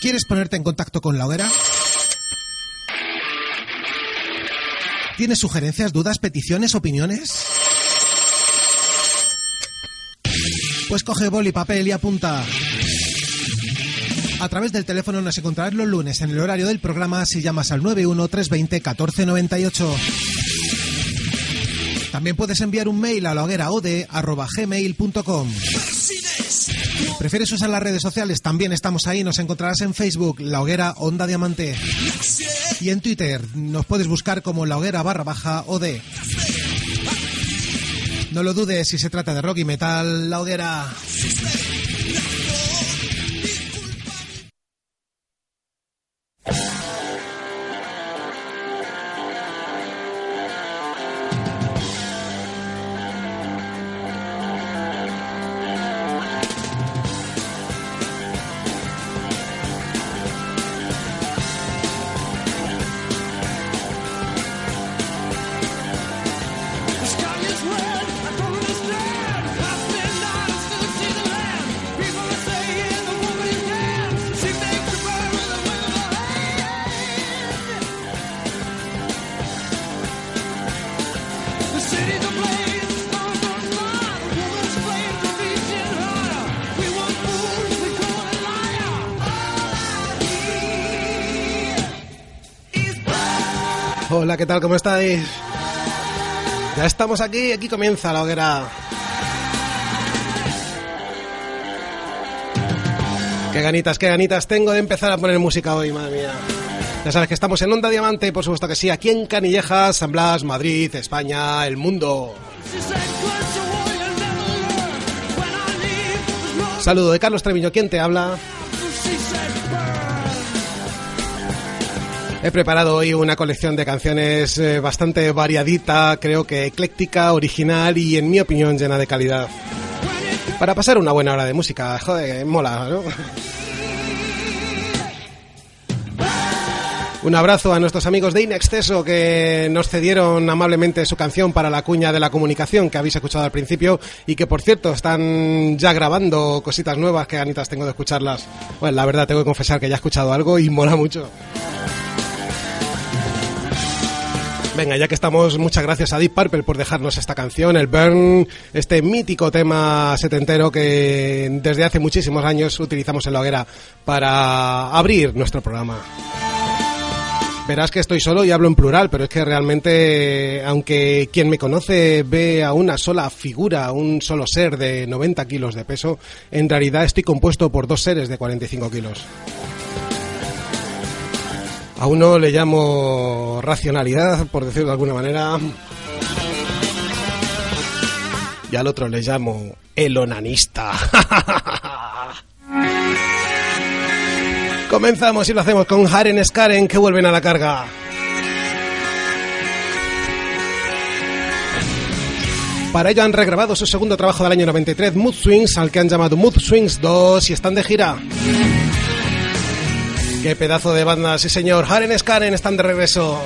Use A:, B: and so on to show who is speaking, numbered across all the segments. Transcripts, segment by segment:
A: ¿Quieres ponerte en contacto con la hoguera? ¿Tienes sugerencias, dudas, peticiones, opiniones? Pues coge boli, papel y apunta. A través del teléfono nos encontrarás los lunes en el horario del programa si llamas al 913201498. También puedes enviar un mail a la gmail.com ¿Prefieres usar las redes sociales? También estamos ahí, nos encontrarás en Facebook, La Hoguera Onda Diamante. Y en Twitter nos puedes buscar como La Hoguera barra baja OD. No lo dudes si se trata de rock y metal, La Hoguera. Hola, ¿qué tal? ¿Cómo estáis? Ya estamos aquí, aquí comienza la hoguera. Qué ganitas, qué ganitas tengo de empezar a poner música hoy, madre mía. Ya sabes que estamos en Onda Diamante, por supuesto que sí, aquí en Canillejas, San Blas, Madrid, España, el mundo. Saludo de Carlos Treviño, ¿quién te habla? He preparado hoy una colección de canciones eh, bastante variadita, creo que ecléctica, original y en mi opinión llena de calidad. Para pasar una buena hora de música, joder, mola, ¿no? Un abrazo a nuestros amigos de Inexceso que nos cedieron amablemente su canción para la cuña de la comunicación que habéis escuchado al principio y que por cierto están ya grabando cositas nuevas que ganitas tengo de escucharlas. Bueno, la verdad tengo que confesar que ya he escuchado algo y mola mucho. Venga, ya que estamos, muchas gracias a Deep Purple por dejarnos esta canción, el Burn, este mítico tema setentero que desde hace muchísimos años utilizamos en la hoguera para abrir nuestro programa. Verás que estoy solo y hablo en plural, pero es que realmente, aunque quien me conoce ve a una sola figura, un solo ser de 90 kilos de peso, en realidad estoy compuesto por dos seres de 45 kilos. A uno le llamo racionalidad, por decirlo de alguna manera. Y al otro le llamo el onanista. Comenzamos y lo hacemos con Haren Skaren que vuelven a la carga. Para ello han regrabado su segundo trabajo del año 93, Mood Swings, al que han llamado Mood Swings 2 y están de gira. Qué pedazo de banda, sí señor. Haren Skaren están de regreso.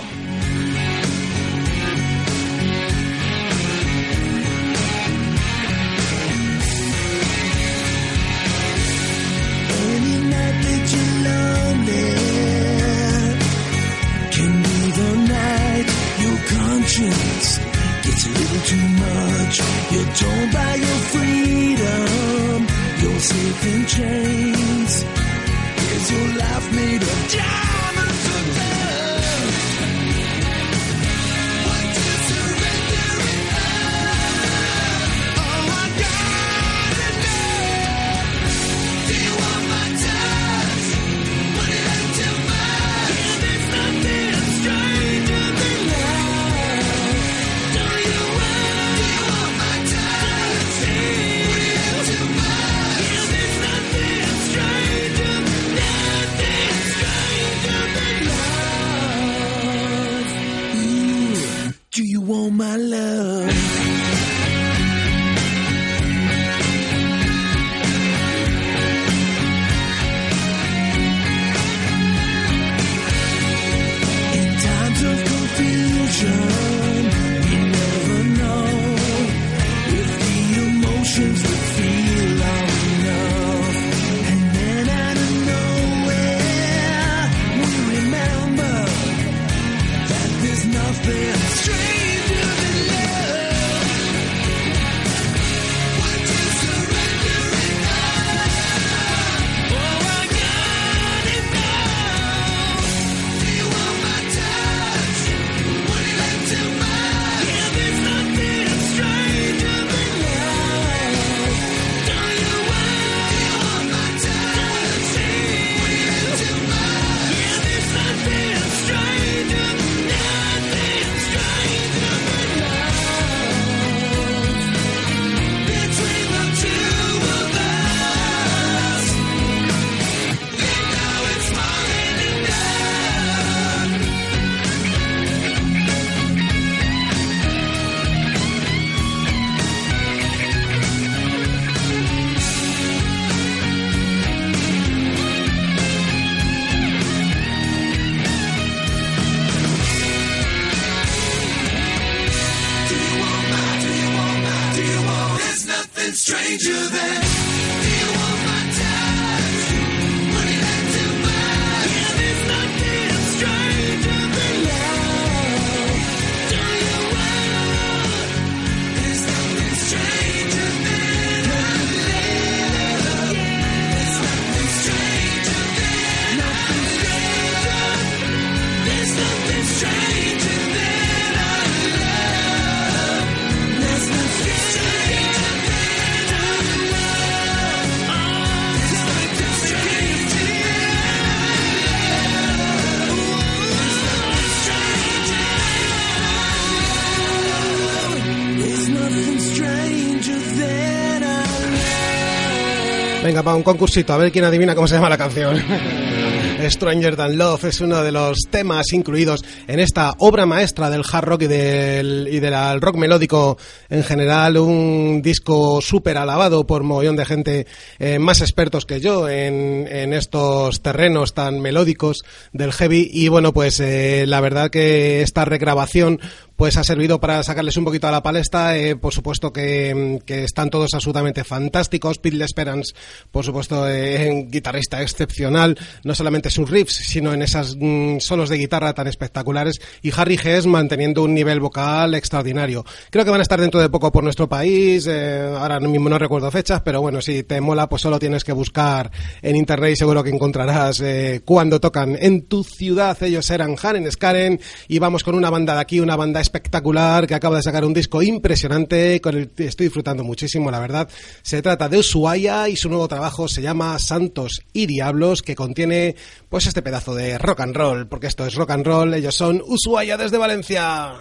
A: Para un concursito, a ver quién adivina cómo se llama la canción. Stranger Than Love es uno de los temas incluidos en esta obra maestra del hard rock y del, y del rock melódico en general, un disco súper alabado por mogollón de gente eh, más expertos que yo en, en estos terrenos tan melódicos del heavy y bueno, pues eh, la verdad que esta regrabación pues ha servido para sacarles un poquito a la palestra. Eh, por supuesto que, que, están todos absolutamente fantásticos. Pete Esperance, por supuesto, eh, un guitarrista excepcional, no solamente sus riffs, sino en esas mm, solos de guitarra tan espectaculares. Y Harry Hess manteniendo un nivel vocal extraordinario. Creo que van a estar dentro de poco por nuestro país. Eh, ahora mismo no recuerdo fechas, pero bueno, si te mola, pues solo tienes que buscar en internet y seguro que encontrarás eh, cuando tocan en tu ciudad. Ellos eran Haren Skaren y vamos con una banda de aquí, una banda espectacular que acaba de sacar un disco impresionante con el que estoy disfrutando muchísimo, la verdad. Se trata de Ushuaia y su nuevo trabajo se llama Santos y Diablos, que contiene pues este pedazo de rock and roll, porque esto es rock and roll. Ellos son Ushuaia desde Valencia.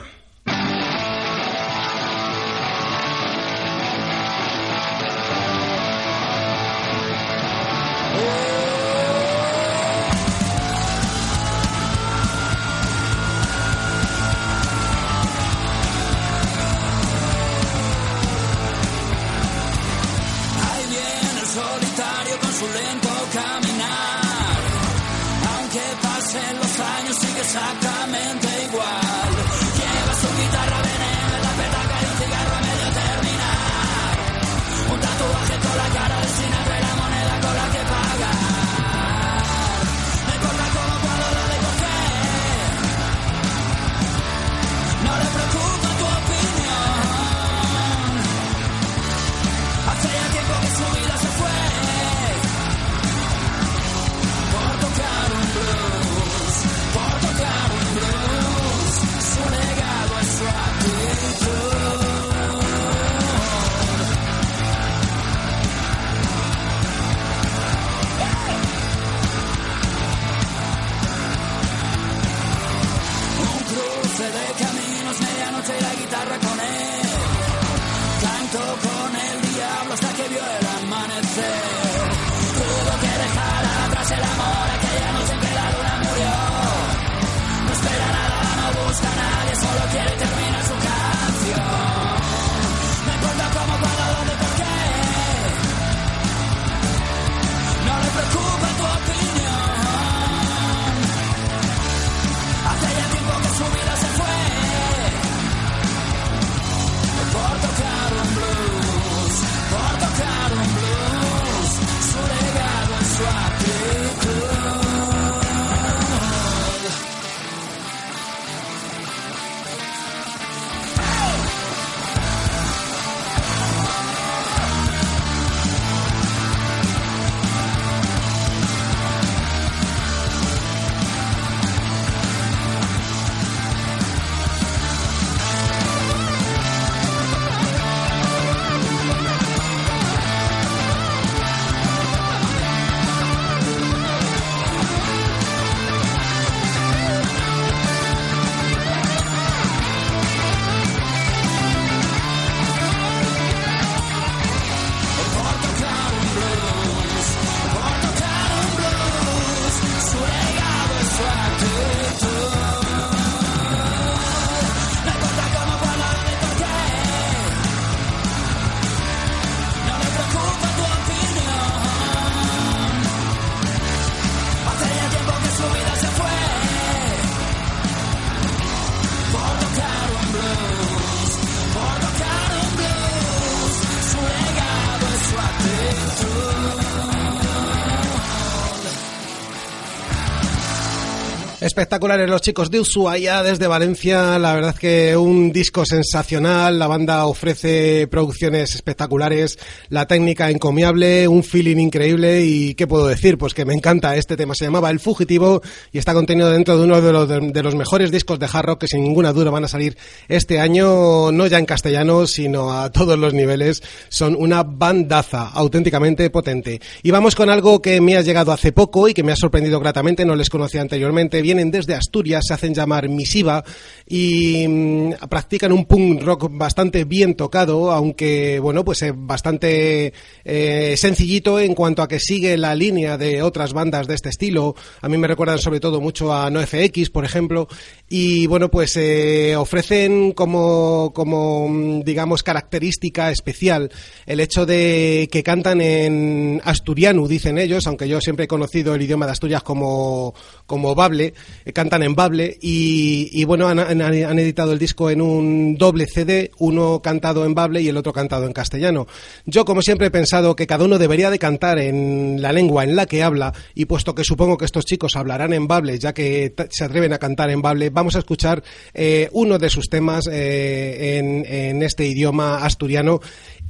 A: Espectaculares los chicos de Ushuaia desde Valencia. La verdad que un disco sensacional. La banda ofrece producciones espectaculares, la técnica encomiable, un feeling increíble. ¿Y qué puedo decir? Pues que me encanta este tema. Se llamaba El Fugitivo y está contenido dentro de uno de los, mejores discos de hard rock que sin ninguna duda van a salir este año, no ya en castellano, sino a todos los niveles. Son una bandaza auténticamente potente. Y vamos con algo que me ha llegado hace poco y que me ha sorprendido gratamente. No les conocía anteriormente. Desde Asturias, se hacen llamar Misiva y mm, practican un punk rock bastante bien tocado, aunque bueno, pues eh, bastante eh, sencillito en cuanto a que sigue la línea de otras bandas de este estilo. A mí me recuerdan sobre todo mucho a NoFX, por ejemplo, y bueno, pues eh, ofrecen como, como mm, digamos característica especial el hecho de que cantan en asturiano, dicen ellos, aunque yo siempre he conocido el idioma de Asturias como, como bable, cantan en bable y, bueno, han, editado el disco en un doble CD, uno cantado en bable y el otro cantado en castellano. Yo, como siempre, he pensado que cada uno debería de cantar en la lengua en la que habla y puesto que supongo que estos chicos hablarán en bable, ya que se atreven a cantar en bable, vamos a escuchar eh, uno de sus temas eh, en este idioma asturiano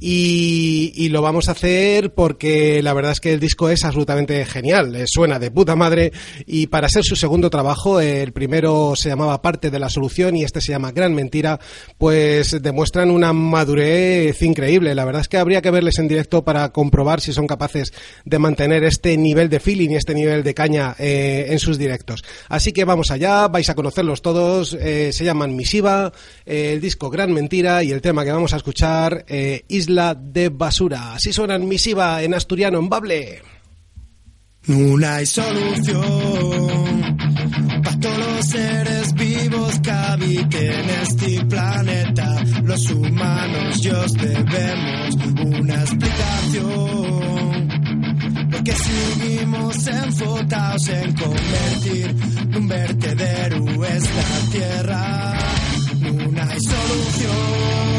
A: y, lo vamos a hacer porque la verdad es que el disco es absolutamente genial, eh, suena de puta madre y para ser su segundo trabajo, el primero se llamaba Parte de la Solución y este se llama Gran Mentira, pues demuestran una madurez increíble. La verdad es que habría que verles en directo para comprobar si son capaces de mantener este nivel de feeling y este nivel de caña eh, en sus directos. Así que vamos allá, vais a conocerlos todos, eh, se llaman Misiva, eh, el disco Gran Mentira y el tema que vamos a escuchar, eh, De Basura. Así suenan Misiva en asturiano, en bable.
B: No hay solución para todos los seres vivos que habiten este planeta. Los humanos y os debemos una explicación. Porque seguimos enfocados en convertir un vertedero esta tierra. No hay solución.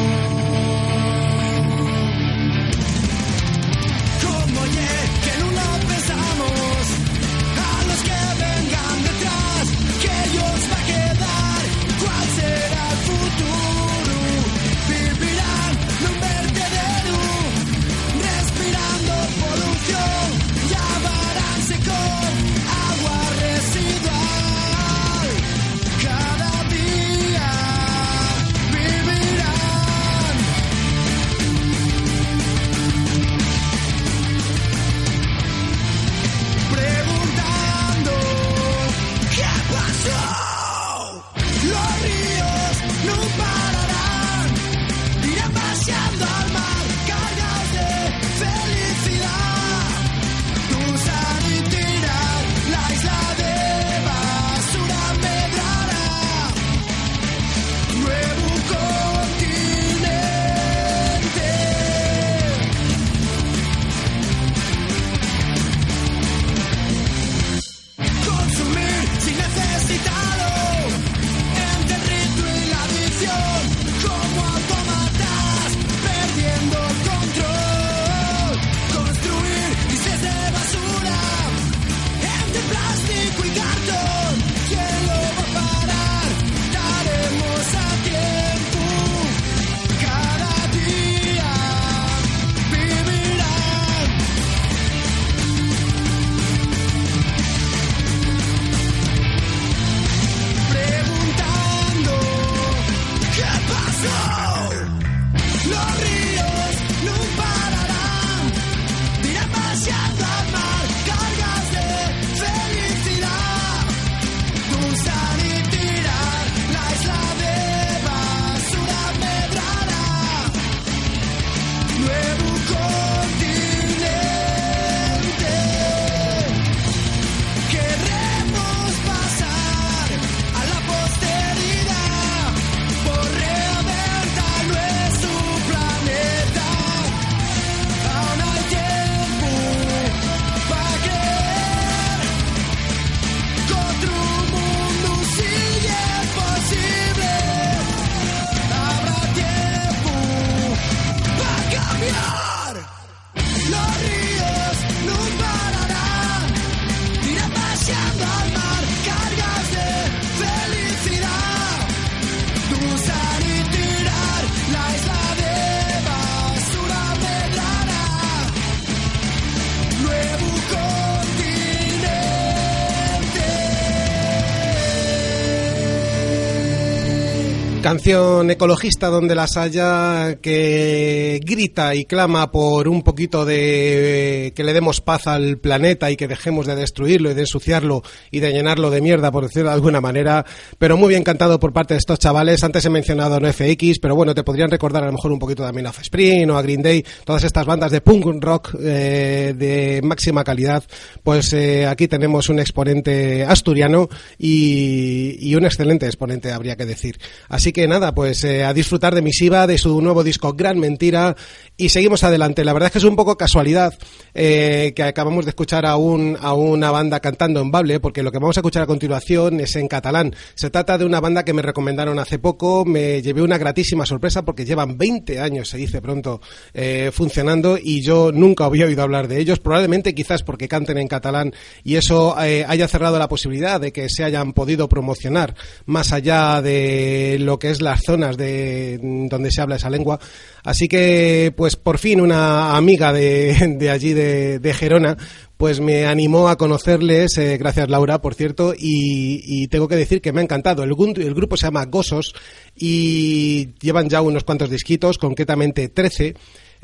A: Canción ecologista donde las haya que grita y clama por un poquito de que le demos paz al planeta y que dejemos de destruirlo y de ensuciarlo y de llenarlo de mierda, por decirlo de alguna manera, pero muy bien cantado por parte de estos chavales. Antes he mencionado a No FX, pero bueno, te podrían recordar a lo mejor un poquito también a Offspring o a Green Day, todas estas bandas de punk rock eh, de máxima calidad. Pues eh, aquí tenemos un exponente asturiano y, y un excelente exponente, habría que decir. Así que nada, pues eh, a disfrutar de Misiva, de su nuevo disco Gran Mentira y seguimos adelante. La verdad es que es un poco casualidad eh, que acabamos de escuchar a, un, a una banda cantando en Bable, porque lo que vamos a escuchar a continuación es en catalán. Se trata de una banda que me recomendaron hace poco, me llevé una gratísima sorpresa porque llevan 20 años, se dice pronto, eh, funcionando y yo nunca había oído hablar de ellos, probablemente quizás porque canten en catalán y eso eh, haya cerrado la posibilidad de que se hayan podido promocionar más allá de lo que es las zonas de donde se habla esa lengua. Así que, pues por fin una amiga de, allí de, Gerona pues me animó a conocerles, eh, gracias Laura, por cierto, y, y, tengo que decir que me ha encantado. El, el, grupo se llama Gosos y llevan ya unos cuantos disquitos, concretamente 13.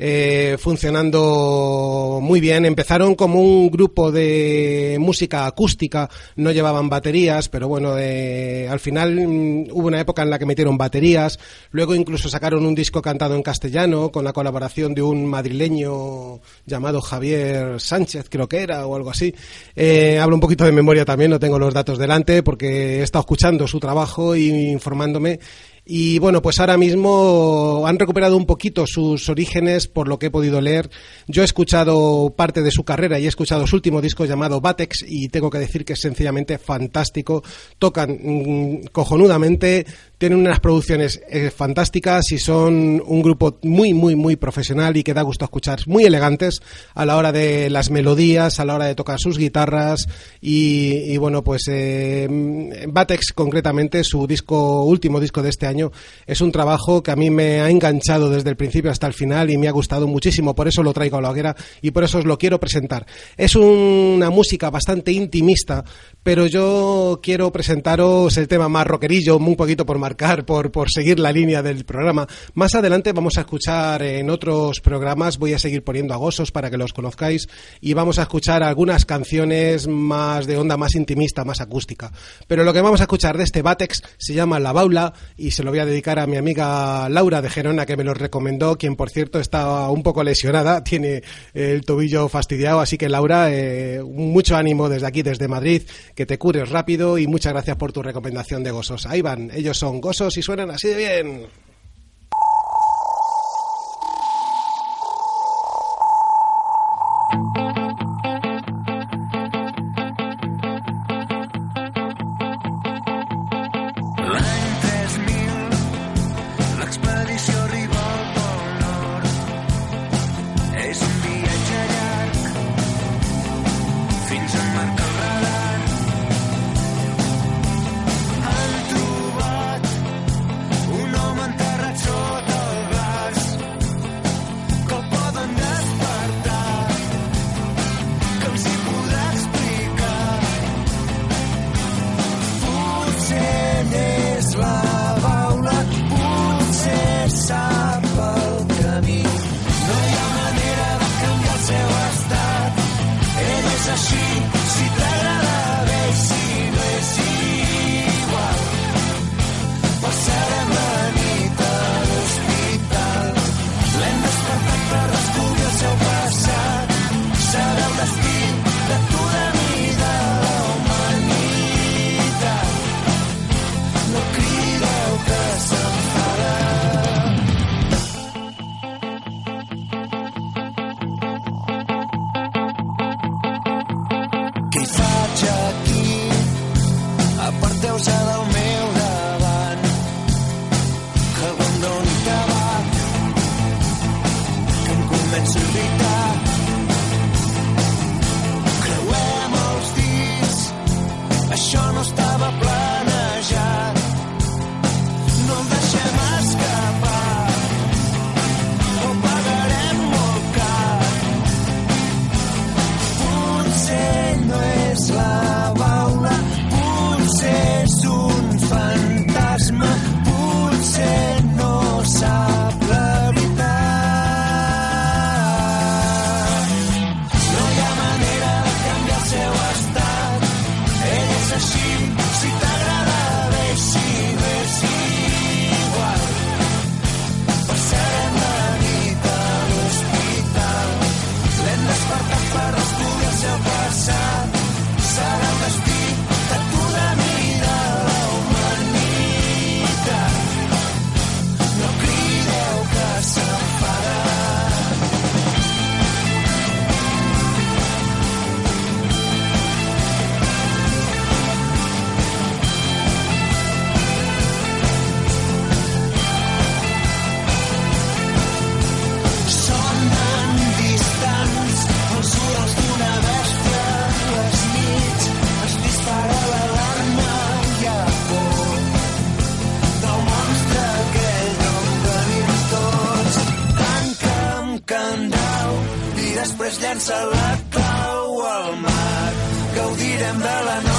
A: Eh, funcionando muy bien. Empezaron como un grupo de música acústica, no llevaban baterías, pero bueno, eh, al final mm, hubo una época en la que metieron baterías. Luego incluso sacaron un disco cantado en castellano con la colaboración de un madrileño llamado Javier Sánchez, creo que era, o algo así. Eh, hablo un poquito de memoria también, no tengo los datos delante porque he estado escuchando su trabajo e informándome y bueno, pues ahora mismo han recuperado un poquito sus orígenes por lo que he podido leer. Yo he escuchado parte de su carrera y he escuchado su último disco llamado Batex y tengo que decir que es sencillamente fantástico. Tocan mmm, cojonudamente, tienen unas producciones eh, fantásticas y son un grupo muy, muy, muy profesional y que da gusto escuchar. Muy elegantes a la hora de las melodías, a la hora de tocar sus guitarras y, y bueno, pues eh, Batex concretamente, su disco, último disco de este año, es un trabajo que a mí me ha enganchado desde el principio hasta el final y me ha gustado muchísimo, por eso lo traigo a la hoguera y por eso os lo quiero presentar. Es una música bastante intimista, pero yo quiero presentaros el tema más rockerillo, un poquito por marcar, por, por seguir la línea del programa. Más adelante vamos a escuchar en otros programas, voy a seguir poniendo a Gosos para que los conozcáis y vamos a escuchar algunas canciones más de onda más intimista, más acústica. Pero lo que vamos a escuchar de este Batex se llama La Baula y se lo voy a dedicar a mi amiga Laura de Gerona que me lo recomendó, quien por cierto está un poco lesionada, tiene el tobillo fastidiado, así que Laura, eh, mucho ánimo desde aquí, desde Madrid, que te cures rápido y muchas gracias por tu recomendación de Gosos. Ahí van, ellos son Gosos y suenan así de bien.
B: endau i després llença la clau al mar. Gaudirem de la nostra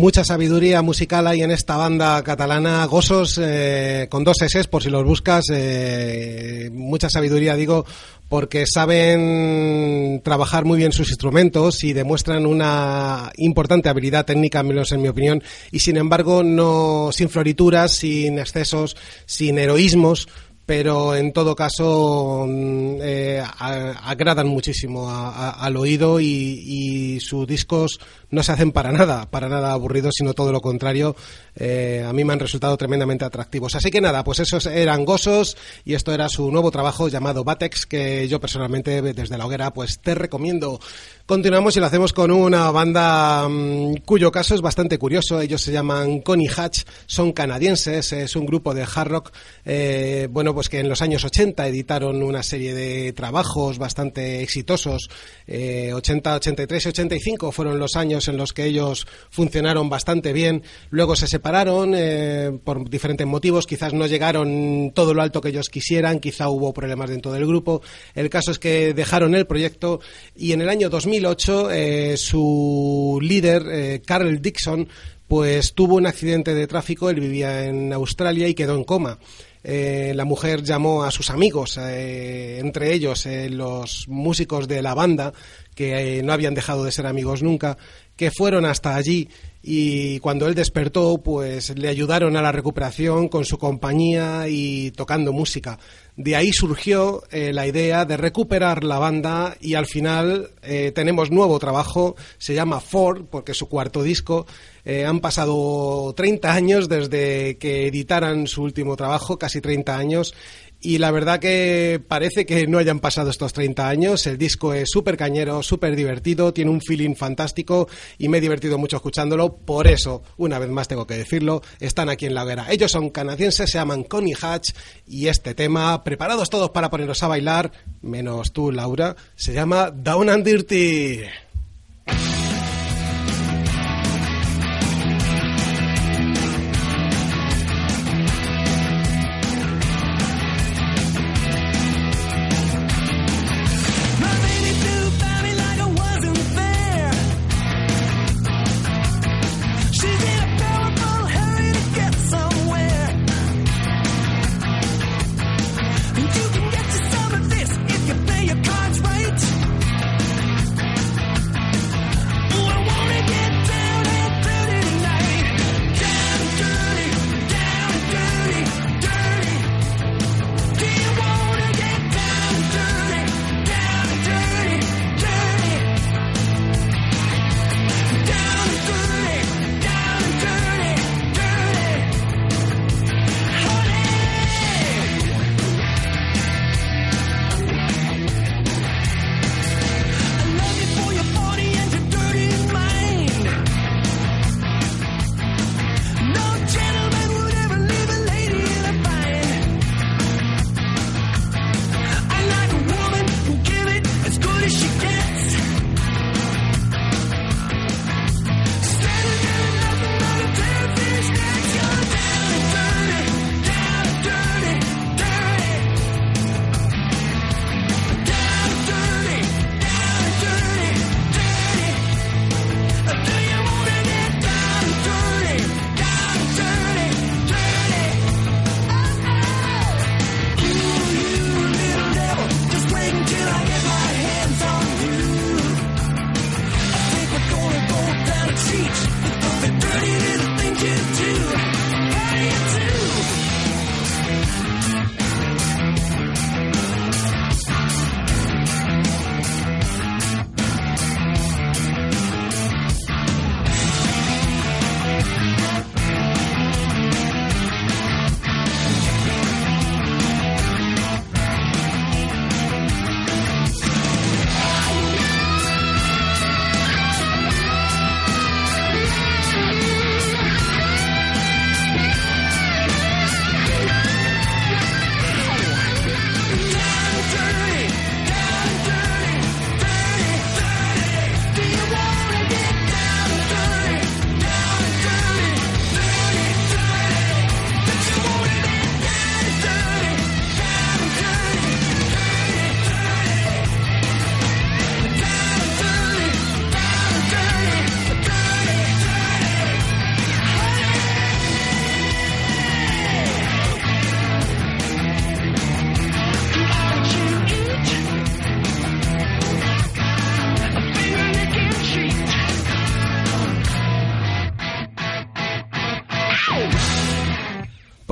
A: Mucha sabiduría musical hay en esta banda catalana, Gosos, eh, con dos S por si los buscas. eh, mucha sabiduría, digo, porque saben trabajar muy bien sus instrumentos y demuestran una importante habilidad técnica, menos en mi opinión, y sin embargo, no sin florituras, sin excesos, sin heroísmos pero en todo caso mm, eh, agradan muchísimo a- al oído y, y sus discos no se hacen para nada, para nada aburridos, sino todo lo contrario. Eh, a mí me han resultado tremendamente atractivos. Así que nada, pues esos eran Gosos y esto era su nuevo trabajo llamado Batex, que yo personalmente desde la hoguera pues te recomiendo. Continuamos y lo hacemos con una banda mm, cuyo caso es bastante curioso. Ellos se llaman Coney Hatch, son canadienses, es un grupo de hard rock, eh, bueno, pues que en los años 80 editaron una serie de trabajos bastante exitosos. Eh, 80, 83 y 85 fueron los años en los que ellos funcionaron bastante bien. Luego se separaron eh, por diferentes motivos, quizás no llegaron todo lo alto que ellos quisieran, quizá hubo problemas dentro del grupo. El caso es que dejaron el proyecto y en el año 2008 eh, su líder, eh, Carl Dixon, pues tuvo un accidente de tráfico, él vivía en Australia y quedó en coma. La mujer llamó a sus amigos, entre ellos los músicos de la banda, que no habían dejado de ser amigos nunca, que fueron hasta allí y cuando él despertó, pues le ayudaron a la recuperación con su compañía y tocando música. De ahí surgió eh, la idea de recuperar la banda y al final eh, tenemos nuevo trabajo, se llama Ford, porque es su cuarto disco. Eh, han pasado 30 años desde que editaran su último trabajo, casi 30 años, y la verdad que parece que no hayan pasado estos 30 años. El disco es súper cañero, súper divertido, tiene un feeling fantástico y me he divertido mucho escuchándolo. Por eso, una vez más tengo que decirlo, están aquí en la hoguera. Ellos son canadienses, se llaman Connie Hatch y este tema, preparados todos para poneros a bailar, menos tú, Laura, se llama Down and Dirty.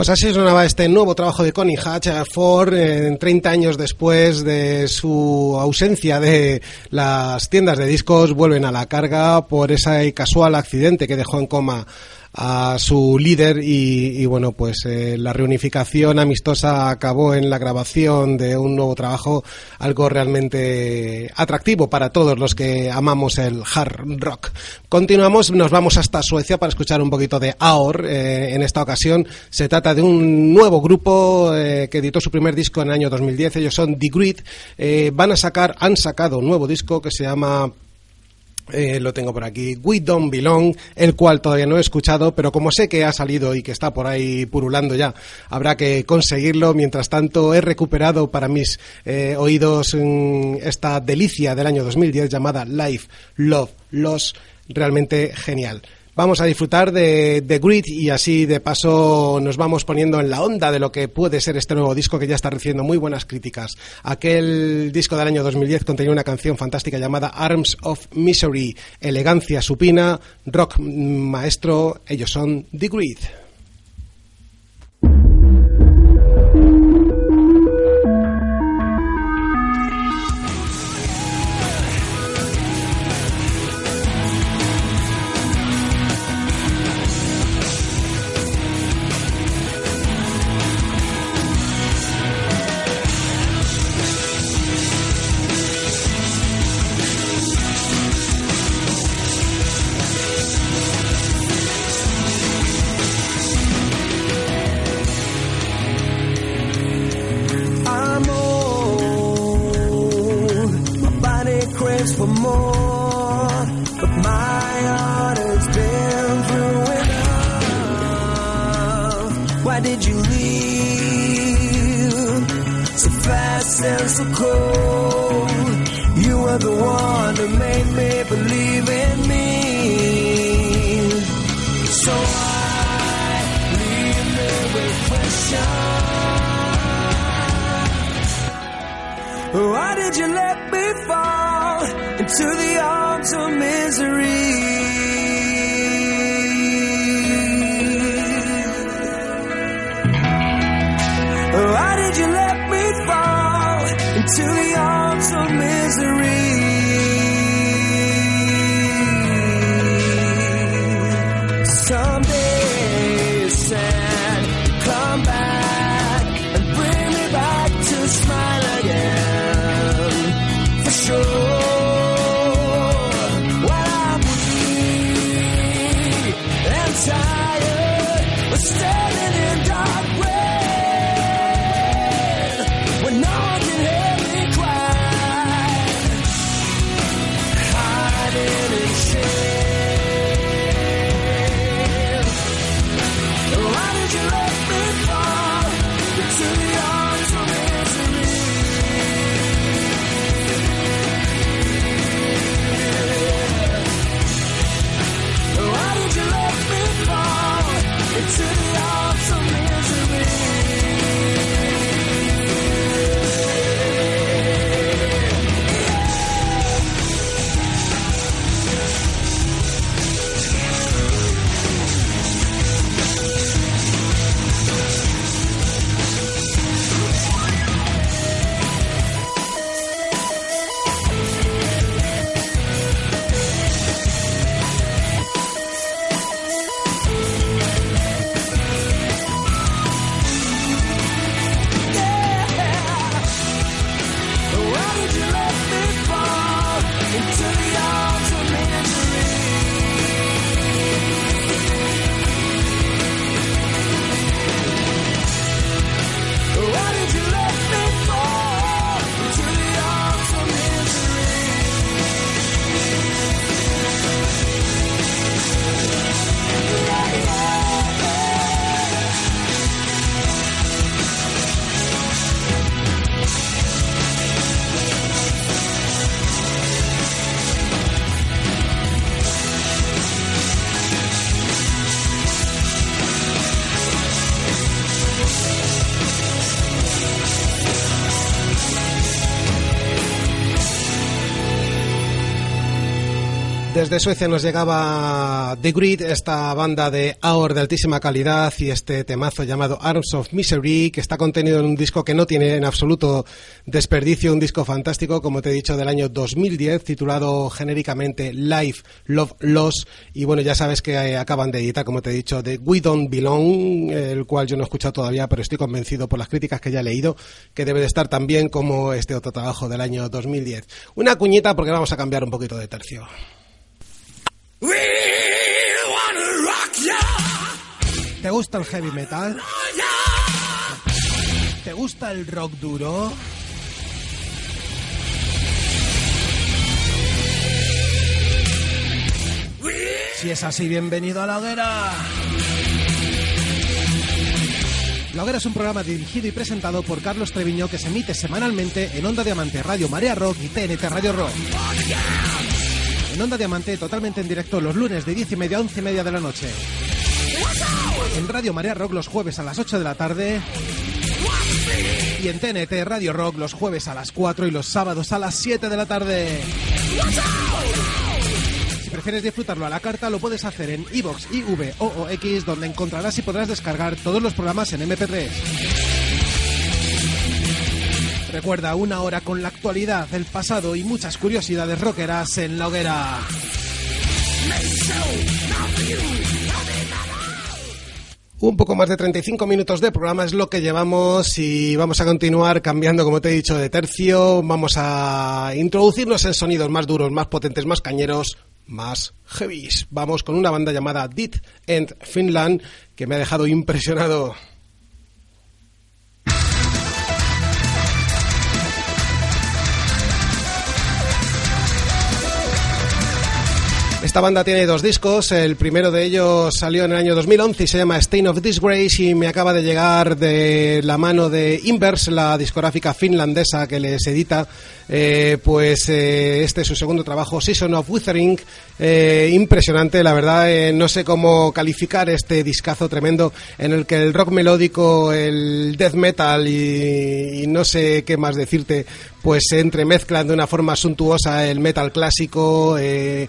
B: Pues así sonaba este nuevo trabajo de Connie Hatch Ford eh, 30 años después de su ausencia de las tiendas de discos vuelven a la carga por ese casual accidente que dejó en coma a su líder y, bueno pues eh, la reunificación amistosa acabó en la grabación de un nuevo trabajo algo realmente atractivo para todos los que amamos el hard rock. Continuamos nos vamos hasta Suecia para escuchar un poquito de Aor eh, en esta ocasión. Se trata de un nuevo grupo eh, que editó su primer disco en el año 2010 ellos son The Grid. Van a sacar han sacado un nuevo disco que se llama eh, lo tengo por aquí, We Don't Belong, el cual todavía no he escuchado, pero como sé que ha salido y que está por ahí purulando ya, habrá que conseguirlo. Mientras tanto, he recuperado para mis eh, oídos mm, esta delicia del año 2010 llamada Life, Love, Loss, realmente genial. Vamos a disfrutar de The Grid y así de paso nos vamos poniendo en la onda de lo que puede ser este nuevo disco que ya está recibiendo muy buenas críticas. Aquel disco del año 2010 contenía una canción fantástica llamada Arms of Misery, elegancia supina, rock maestro, ellos son The Grid.
A: Desde Suecia nos llegaba The Grid, esta banda de AOR de altísima calidad y este temazo llamado Arms of Misery, que está contenido en un disco que no tiene en absoluto desperdicio, un disco fantástico, como te he dicho, del año 2010, titulado genéricamente Life, Love, Loss. Y bueno, ya sabes que eh, acaban de editar, como te he dicho, The We Don't Belong, el cual yo no he escuchado todavía, pero estoy convencido por las críticas que ya he leído que debe de estar tan bien como este otro trabajo del año 2010. Una cuñita porque vamos a cambiar un poquito de tercio.
C: We wanna rock ya,
A: ¿Te gusta el heavy metal? ¿Te gusta el rock duro? Si es así, bienvenido a La Hoguera. La Hoguera es un programa dirigido y presentado por Carlos Treviño que se emite semanalmente en Onda Diamante Radio Marea Rock y TNT Radio Rock. En Onda Diamante totalmente en directo los lunes de 10 y media a 11 y media de la noche. En Radio Marea Rock los jueves a las 8 de la tarde. Y en TNT Radio Rock los jueves a las 4 y los sábados a las 7 de la tarde. Si prefieres disfrutarlo a la carta, lo puedes hacer en iVoox, IV o OX, donde encontrarás y podrás descargar todos los programas en MP3. Recuerda una hora con la actualidad, el pasado y muchas curiosidades rockeras en la hoguera. Un poco más de 35 minutos de programa es lo que llevamos y vamos a continuar cambiando, como te he dicho, de tercio. Vamos a introducirnos en sonidos más duros, más potentes, más cañeros, más heavies. Vamos con una banda llamada Dead End Finland que me ha dejado impresionado. Esta banda tiene dos discos, el primero de ellos salió en el año 2011 y se llama Stain of Disgrace y me acaba de llegar de la mano de Inverse, la discográfica finlandesa que les edita, eh, pues eh, este es su segundo trabajo, Season of Withering, eh, impresionante, la verdad, eh, no sé cómo calificar este discazo tremendo en el que el rock melódico, el death metal y, y no sé qué más decirte, pues se entremezclan de una forma suntuosa el metal clásico, eh,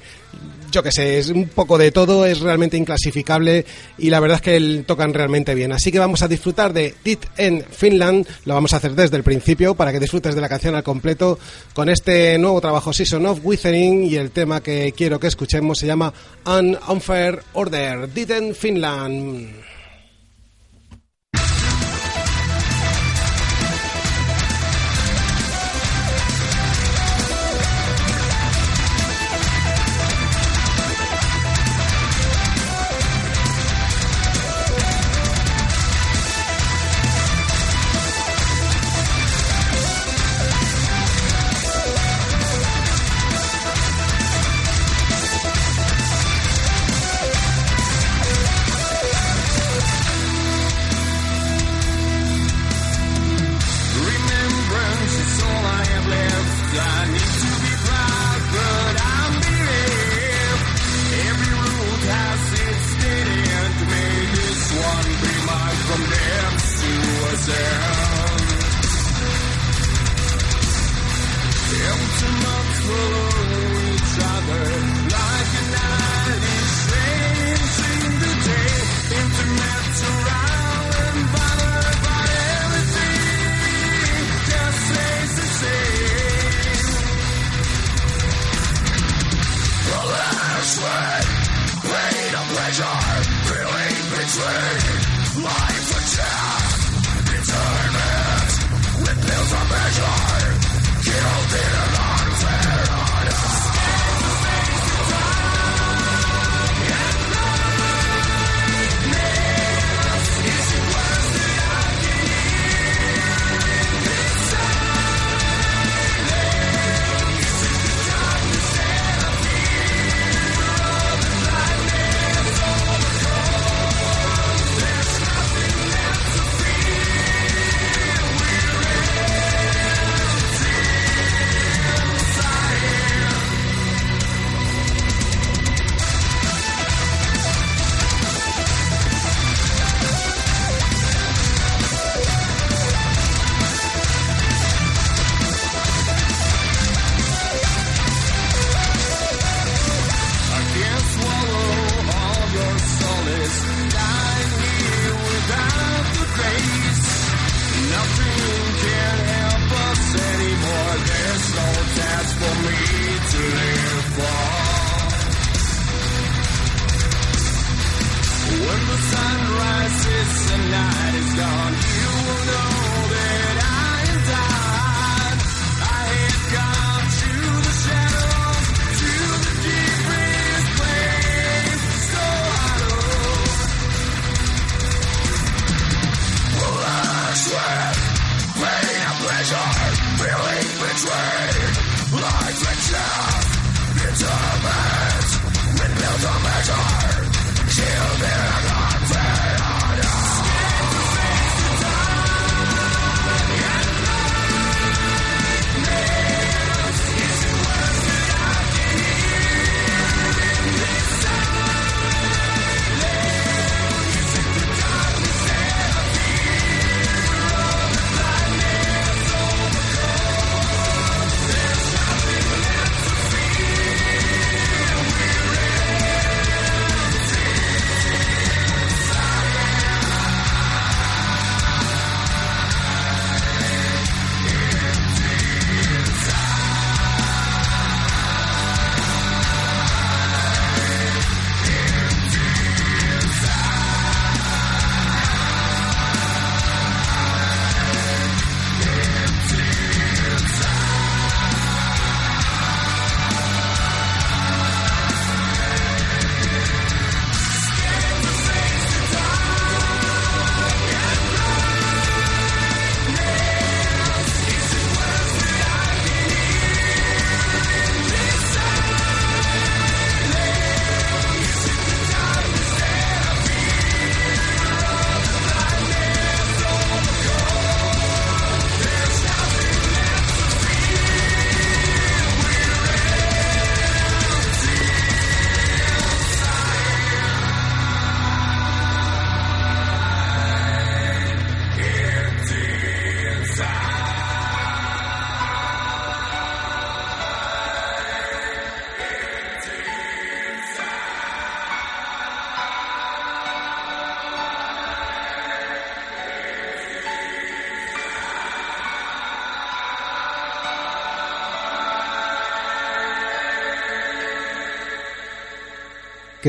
A: yo que sé, es un poco de todo, es realmente inclasificable y la verdad es que tocan realmente bien. Así que vamos a disfrutar de Dit en Finland, lo vamos a hacer desde el principio para que disfrutes de la canción al completo con este nuevo trabajo Season of Withering y el tema que quiero que escuchemos se llama An Unfair Order, Dit en Finland.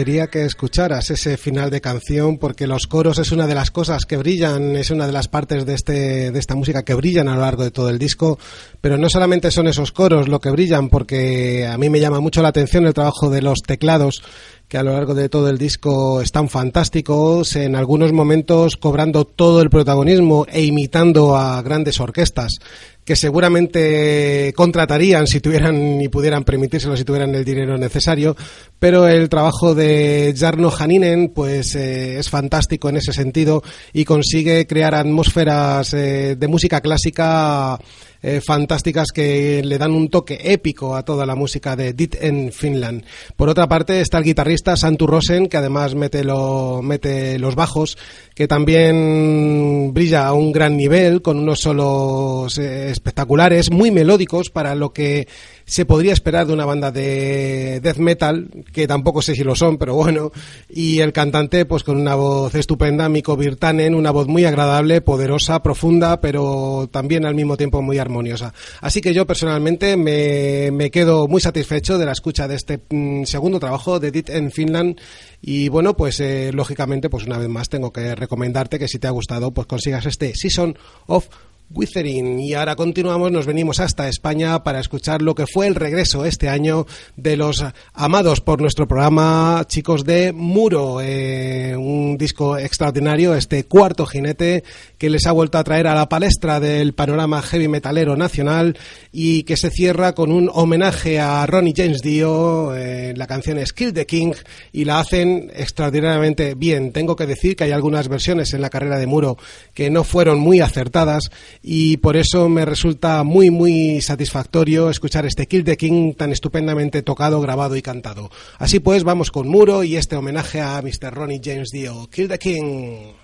A: Quería que escucharas ese final de canción porque los coros es una de las cosas que brillan, es una de las partes de, este, de esta música que brillan a lo largo de todo el disco, pero no solamente son esos coros lo que brillan porque a mí me llama mucho la atención el trabajo de los teclados que a lo largo de todo el disco están fantásticos, en algunos momentos cobrando todo el protagonismo e imitando a grandes orquestas que seguramente contratarían si tuvieran y pudieran permitírselo si tuvieran el dinero necesario, pero el trabajo de Jarno Haninen pues eh, es fantástico en ese sentido y consigue crear atmósferas eh, de música clásica eh, fantásticas que le dan un toque épico a toda la música de Dit en Finland. Por otra parte está el guitarrista Santu Rosen, que además mete, lo, mete los bajos, que también brilla a un gran nivel, con unos solos eh, espectaculares, muy melódicos para lo que se podría esperar de una banda de death metal, que tampoco sé si lo son, pero bueno, y el cantante pues con una voz estupenda, Miko Virtanen, una voz muy agradable, poderosa, profunda, pero también al mismo tiempo muy armoniosa. Así que yo personalmente me, me quedo muy satisfecho de la escucha de este mm, segundo trabajo de Dit en Finland y bueno, pues eh, lógicamente pues una vez más tengo que recomendarte que si te ha gustado pues consigas este Season of Withering. Y ahora continuamos, nos venimos hasta España para escuchar lo que fue el regreso este año de los amados por nuestro programa chicos de Muro, eh, un disco extraordinario, este cuarto jinete que les ha vuelto a traer a la palestra del panorama heavy metalero nacional y que se cierra con un homenaje a Ronnie James Dio, eh, la canción es Kill the King y la hacen extraordinariamente bien. Tengo que decir que hay algunas versiones en la carrera de Muro que no fueron muy acertadas y por eso me resulta muy muy satisfactorio escuchar este Kill the King tan estupendamente tocado, grabado y cantado. Así pues, vamos con Muro y este homenaje a Mr. Ronnie James Dio. Kill the King.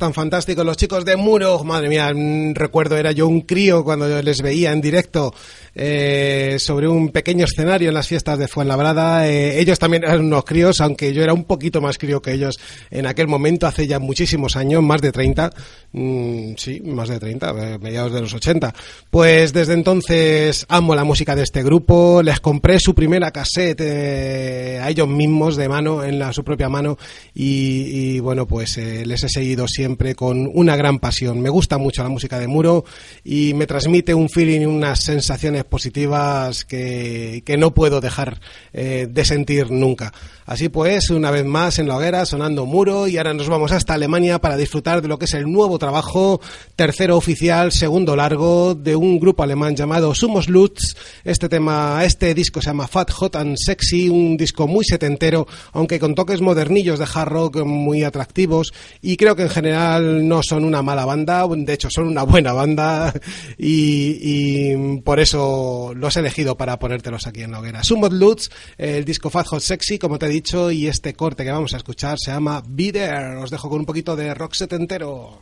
A: Están fantásticos los chicos de Muro. Madre mía, mm, recuerdo, era yo un crío cuando les veía en directo eh, sobre un pequeño escenario en las fiestas de Fuenlabrada. Eh, ellos también eran unos críos, aunque yo era un poquito más crío que ellos en aquel momento, hace ya muchísimos años, más de 30. Mm, sí, más de 30, eh, mediados de los 80. Pues desde entonces amo la música de este grupo. Les compré su primera cassette eh, a ellos mismos de mano, en la, su propia mano. Y, y bueno, pues les he seguido siempre con una gran pasión. Me gusta mucho la música de Muro y me transmite un feeling y unas sensaciones positivas que, que no puedo dejar eh, de sentir nunca. Así pues, una vez más en la hoguera sonando Muro y ahora nos vamos hasta Alemania para disfrutar de lo que es el nuevo trabajo, tercero oficial, segundo largo, de un grupo alemán llamado Sumos Lutz. Este tema, este disco se llama Fat, Hot and Sexy, un disco muy setentero, aunque con toques modernillos de hard rock muy atractivos y creo que en general no son una mala banda, de hecho son una buena banda y, y por eso los he elegido para ponértelos aquí en la hoguera. Sumos Lutz, el disco Fat, Hot, Sexy, como te he dicho, y este corte que vamos a escuchar se llama Be There. Os dejo con un poquito de rock setentero.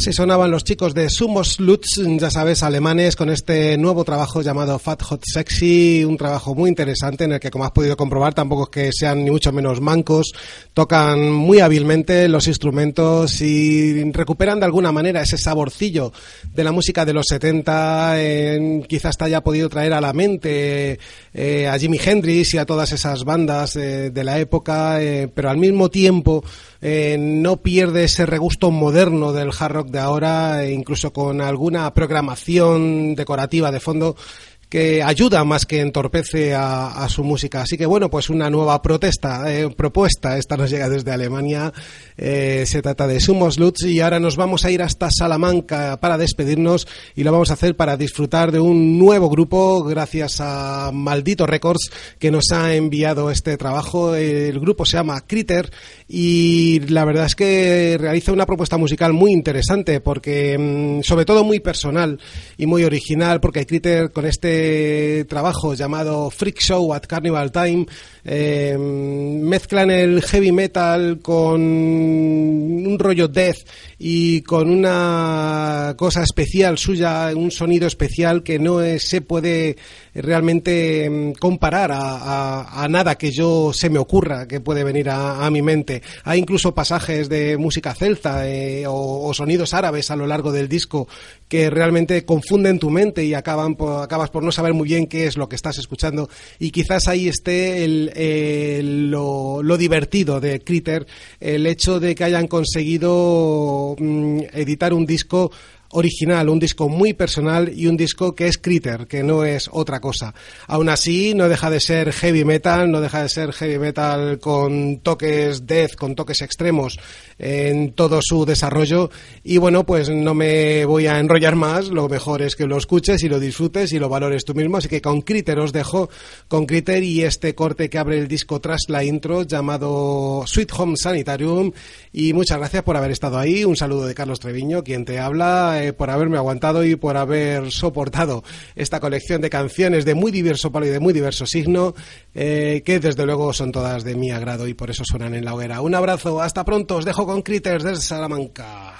A: Así sonaban los chicos de Sumos Lutz, ya sabes, alemanes, con este nuevo trabajo llamado Fat Hot Sexy, un trabajo muy interesante en el que, como has podido comprobar, tampoco es que sean ni mucho menos mancos, tocan muy hábilmente los instrumentos y recuperan de alguna manera ese saborcillo de la música de los 70, eh, quizás te haya podido traer a la mente eh, a Jimi Hendrix y a todas esas bandas eh, de la época, eh, pero al mismo tiempo eh, no pierde ese regusto moderno del hard rock de ahora, e incluso con alguna programación decorativa de fondo que ayuda más que entorpece a, su música. Así que bueno, pues una nueva protesta, eh, propuesta, esta nos llega desde Alemania, eh, se trata de Sumos Lutz y ahora nos vamos a ir hasta Salamanca para despedirnos y lo vamos a hacer para disfrutar de un nuevo grupo gracias a Maldito Records que nos ha enviado este trabajo. El grupo se llama Critter y la verdad es que realiza una propuesta musical muy interesante porque mm, sobre todo muy personal y muy original porque Critter con este trabajo llamado Freak Show at Carnival Time eh, mezclan el heavy metal con un rollo death y con una cosa especial suya, un sonido especial que no se puede realmente mm, comparar a, a- nada que yo se me ocurra que puede venir a, a mi mente. Hay incluso pasajes de música celta eh, o, o sonidos árabes a lo largo del disco que realmente confunden tu mente y acaban por- acabas por no saber muy bien qué es lo que estás escuchando y quizás ahí esté el, el- lo, lo divertido de Critter, el hecho de que hayan conseguido mm, editar un disco original, un disco muy personal y un disco que es Critter, que no es otra cosa. Aún así, no deja de ser heavy metal, no deja de ser heavy metal con toques death, con toques extremos en todo su desarrollo. Y bueno, pues no me voy a enrollar más, lo mejor es que lo escuches y lo disfrutes y lo valores tú mismo. Así que con Critter os dejo, con Critter y este corte que abre el disco tras la intro llamado Sweet Home Sanitarium. Y muchas gracias por haber estado ahí. Un saludo de Carlos Treviño, quien te habla, eh, por haberme aguantado y por haber soportado esta colección de canciones de muy diverso palo y de muy diverso signo, eh, que desde luego son todas de mi agrado y por eso suenan en la hoguera. Un abrazo, hasta pronto, os dejo con Critters desde Salamanca.